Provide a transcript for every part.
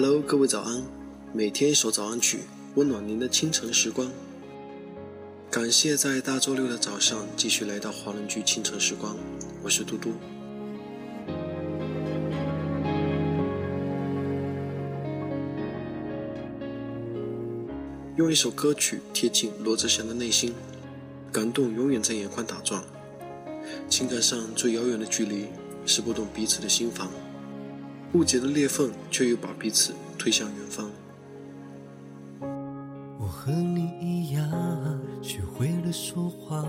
Hello，各位早安！每天一首早安曲，温暖您的清晨时光。感谢在大周六的早上继续来到华人居清晨时光，我是嘟嘟。用一首歌曲贴近罗志祥的内心，感动永远在眼眶打转。情感上最遥远的距离，是不懂彼此的心房。误解的裂缝，却又把彼此推向远方。我和你一样，学会了说话，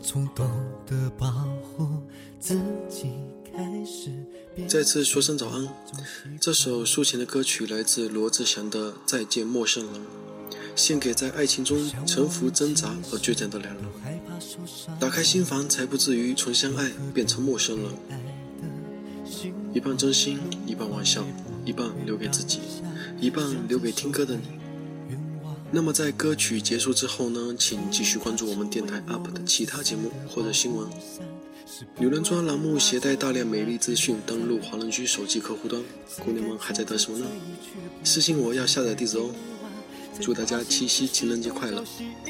从懂得保护自己开始。再次说声早安。这首抒情的歌曲来自罗志祥的《再见陌生人》，献给在爱情中沉浮挣扎和倔强的两人。打开心房，才不至于从相爱变成陌生人。一半真心，一半玩笑，一半留给自己，一半留给听歌的你。那么在歌曲结束之后呢？请继续关注我们电台 UP 的其他节目或者新闻。女人装栏目携带大量美丽资讯登录华人居手机客户端，姑娘们还在等什么呢？私信我要下载地址哦。祝大家七夕情人节快乐，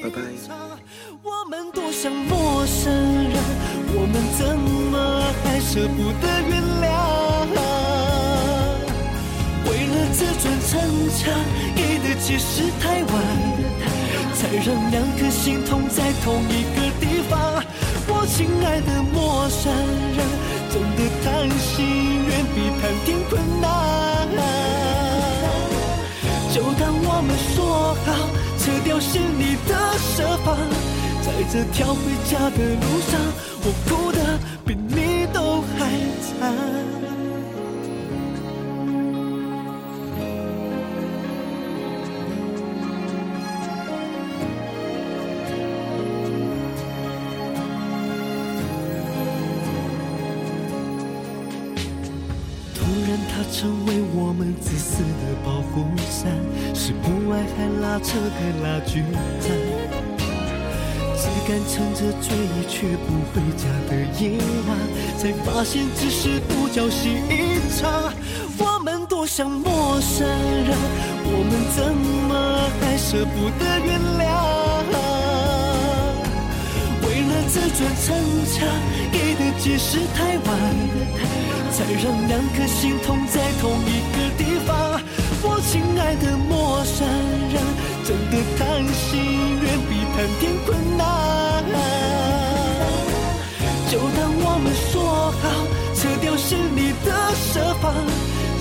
拜拜。我们多像陌生人，我们怎么还舍不得原谅？逞强，给的解释太晚，才让两颗心痛在同一个地方。我亲爱的陌生人，真的谈心远比谈天困难。就当我们说好，撤掉心里的设防，在这条回家的路上，我哭得比你突然，他成为我们自私的保护伞，是不爱还拉扯的拉锯战，只敢撑着醉意却不回家的夜晚，才发现只是独角戏一场。我们多像陌生人，我们怎么还舍不得原谅？为了自尊逞强，给的解释太晚。才让两颗心痛在同一个地方。我亲爱的陌生人，真的谈心远比谈天困难。就当我们说好，撤掉心里的设防，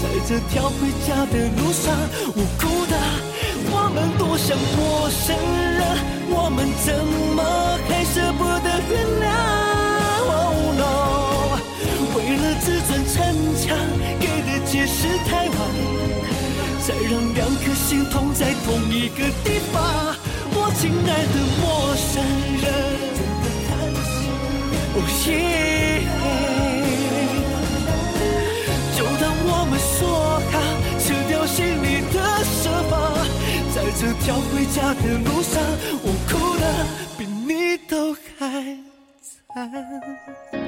在这条回家的路上，我哭的，我们多像陌生人，我们怎解释太晚，才让两颗心痛在同一个地方。我亲爱的陌生人，哦耶！就当我们说好，撤掉心里的设防，在这条回家的路上，我哭的比你都还惨。